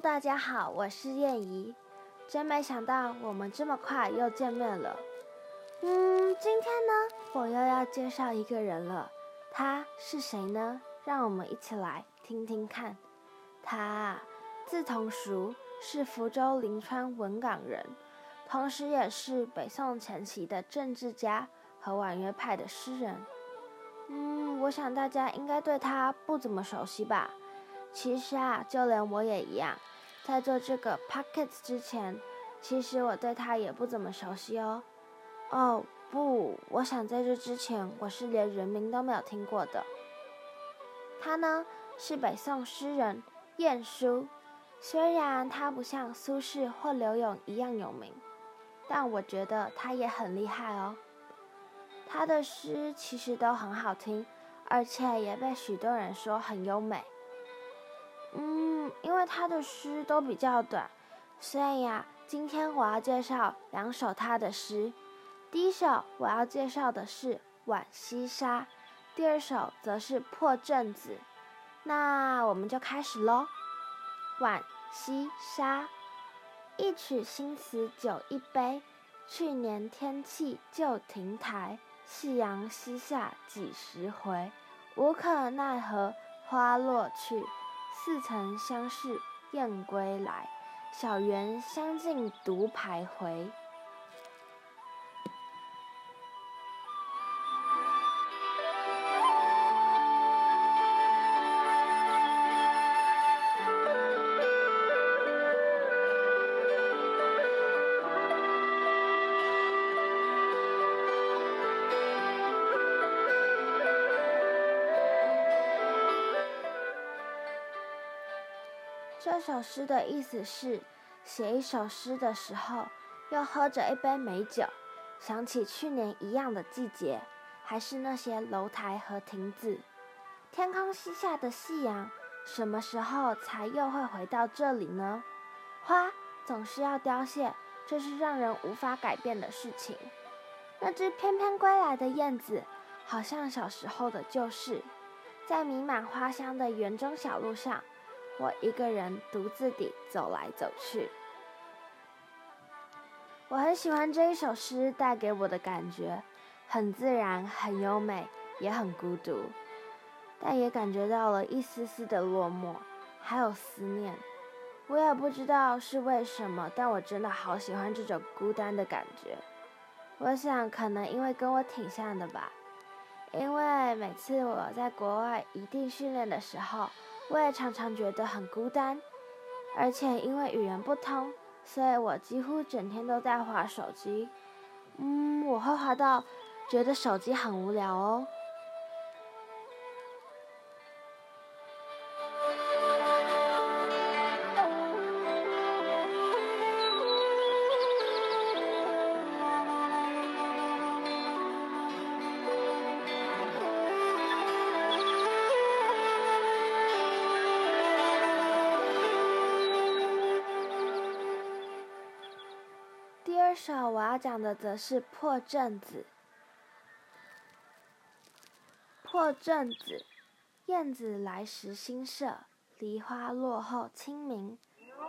大家好，我是燕怡。真没想到我们这么快又见面了。嗯，今天呢，我又要介绍一个人了。他是谁呢？让我们一起来听听看。他字同熟，是福州临川文港人，同时也是北宋前期的政治家和婉约派的诗人。嗯，我想大家应该对他不怎么熟悉吧。其实啊，就连我也一样，在做这个 pocket 之前，其实我对他也不怎么熟悉哦。哦不，我想在这之前，我是连人名都没有听过的。他呢，是北宋诗人晏殊。虽然他不像苏轼或柳永一样有名，但我觉得他也很厉害哦。他的诗其实都很好听，而且也被许多人说很优美。嗯，因为他的诗都比较短，所以呀，今天我要介绍两首他的诗。第一首我要介绍的是《浣溪沙》，第二首则是《破阵子》。那我们就开始喽。《浣溪沙》，一曲新词酒一杯，去年天气旧亭台，夕阳西下几时回？无可奈何花落去。似曾相识燕归来，小园香径独徘徊。这首诗的意思是：写一首诗的时候，又喝着一杯美酒，想起去年一样的季节，还是那些楼台和亭子。天空西下的夕阳，什么时候才又会回到这里呢？花总是要凋谢，这是让人无法改变的事情。那只翩翩归来的燕子，好像小时候的旧事，在弥漫花香的园中小路上。我一个人独自地走来走去，我很喜欢这一首诗带给我的感觉，很自然，很优美，也很孤独，但也感觉到了一丝丝的落寞，还有思念。我也不知道是为什么，但我真的好喜欢这种孤单的感觉。我想，可能因为跟我挺像的吧，因为每次我在国外一定训练的时候。我也常常觉得很孤单，而且因为语言不通，所以我几乎整天都在划手机。嗯，我会划到觉得手机很无聊哦。首我要讲的则是《破阵子》。破阵子，燕子来时新社，梨花落后清明。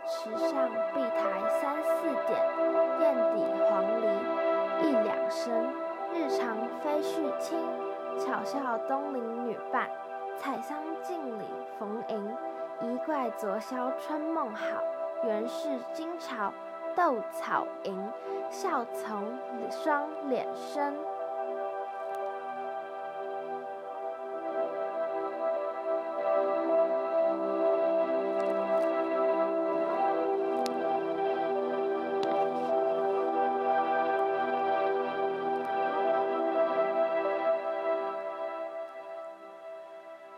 池上碧苔三四点，燕底黄鹂一两声。日长飞絮轻，巧笑东邻女伴。采桑径里逢迎，一怪昨宵春梦好。原是今朝。斗草吟，笑从双脸生。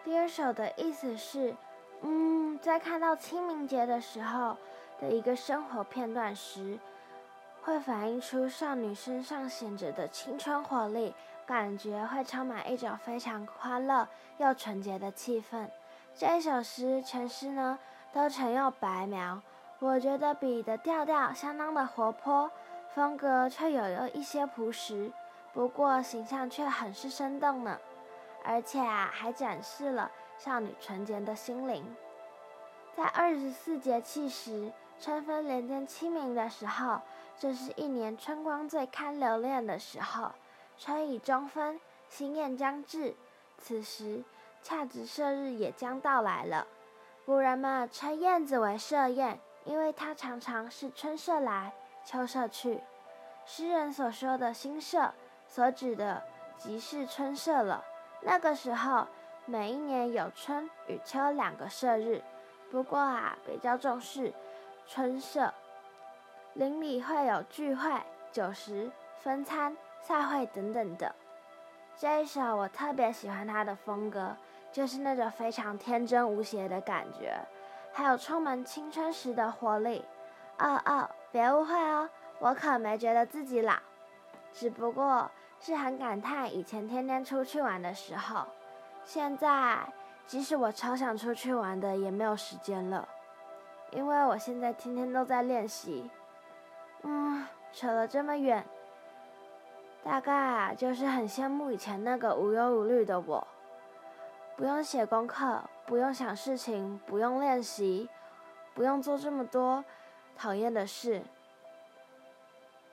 第二首的意思是，嗯，在看到清明节的时候。的一个生活片段时，会反映出少女身上显着的青春活力，感觉会充满一种非常欢乐又纯洁的气氛。这一首诗全诗呢都常用白描，我觉得笔的调调相当的活泼，风格却有有一些朴实，不过形象却很是生动呢。而且啊，还展示了少女纯洁的心灵。在二十四节气时，春分连见清明的时候，这是一年春光最堪留恋的时候。春已中分，新燕将至，此时恰值射日也将到来了。古人们称燕子为射燕，因为它常常是春射来，秋射去。诗人所说的新射，所指的即是春射了。那个时候，每一年有春与秋两个射日。不过啊，比较重视春社，邻里会有聚会、酒食、分餐、赛会等等的。这一首我特别喜欢它的风格，就是那种非常天真无邪的感觉，还有充满青春时的活力。哦哦，别误会哦，我可没觉得自己老，只不过是很感叹以前天天出去玩的时候，现在。即使我超想出去玩的，也没有时间了，因为我现在天天都在练习。嗯，扯了这么远，大概就是很羡慕以前那个无忧无虑的我，不用写功课，不用想事情，不用练习，不用做这么多讨厌的事。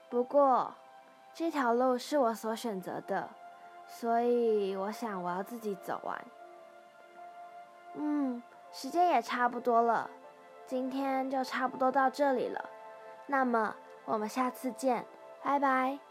不过，这条路是我所选择的，所以我想我要自己走完。嗯，时间也差不多了，今天就差不多到这里了。那么我们下次见，拜拜。